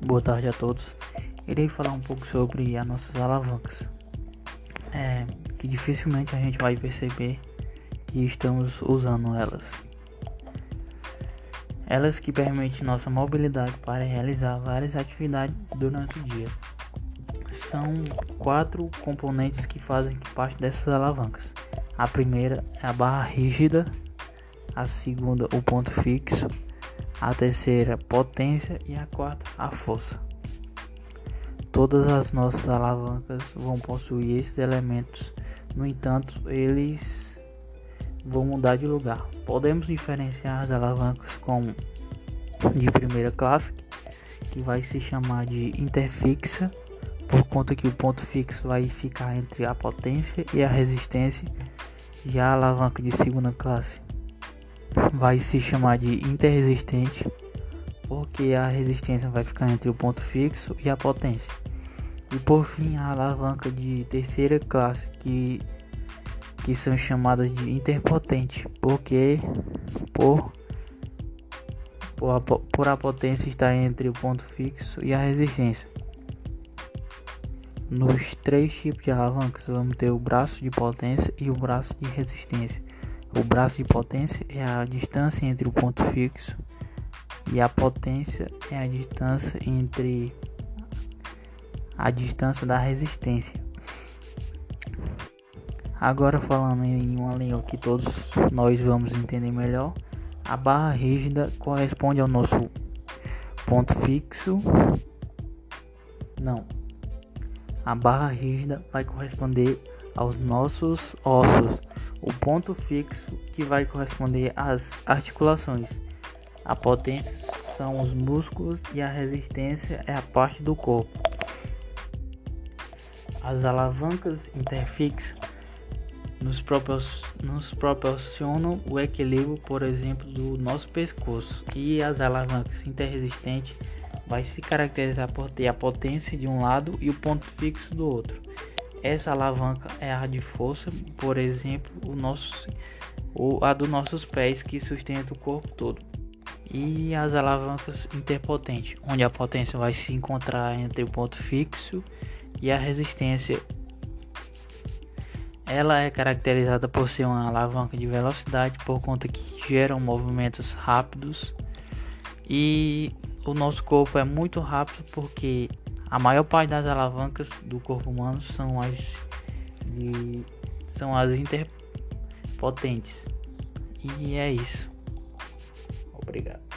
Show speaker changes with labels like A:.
A: Boa tarde a todos. Irei falar um pouco sobre as nossas alavancas. É, que dificilmente a gente vai perceber que estamos usando elas. Elas que permitem nossa mobilidade para realizar várias atividades durante o dia. São quatro componentes que fazem parte dessas alavancas. A primeira é a barra rígida, a segunda o ponto fixo, a terceira potência e a quarta a força. Todas as nossas alavancas vão possuir esses elementos, no entanto, eles vão mudar de lugar. Podemos diferenciar as alavancas como de primeira classe, que vai se chamar de interfixa, por conta que o ponto fixo vai ficar entre a potência e a resistência, já a alavanca de segunda classe vai se chamar de interresistente, porque a resistência vai ficar entre o ponto fixo e a potência. E por fim, a alavanca de terceira classe, que, que são chamadas de interpotente, porque por, por, a, por a potência estar entre o ponto fixo e a resistência. Nos três tipos de alavancas, vamos ter o braço de potência e o braço de resistência. O braço de potência é a distância entre o ponto fixo e a potência é a distância entre a distância da resistência. Agora falando em uma língua que todos nós vamos entender melhor, a barra rígida corresponde ao nosso ponto fixo. Não. A barra rígida vai corresponder aos nossos ossos o ponto fixo que vai corresponder às articulações. A potência são os músculos e a resistência é a parte do corpo. As alavancas interfixas nos, nos proporcionam o equilíbrio, por exemplo, do nosso pescoço, e as alavancas interresistentes vai se caracterizar por ter a potência de um lado e o ponto fixo do outro. Essa alavanca é a de força, por exemplo, o nosso, ou a dos nossos pés que sustenta o corpo todo. E as alavancas interpotentes, onde a potência vai se encontrar entre o ponto fixo e a resistência. Ela é caracterizada por ser uma alavanca de velocidade por conta que geram movimentos rápidos e o nosso corpo é muito rápido porque a maior parte das alavancas do corpo humano são as são as interpotentes. E é isso. Obrigado.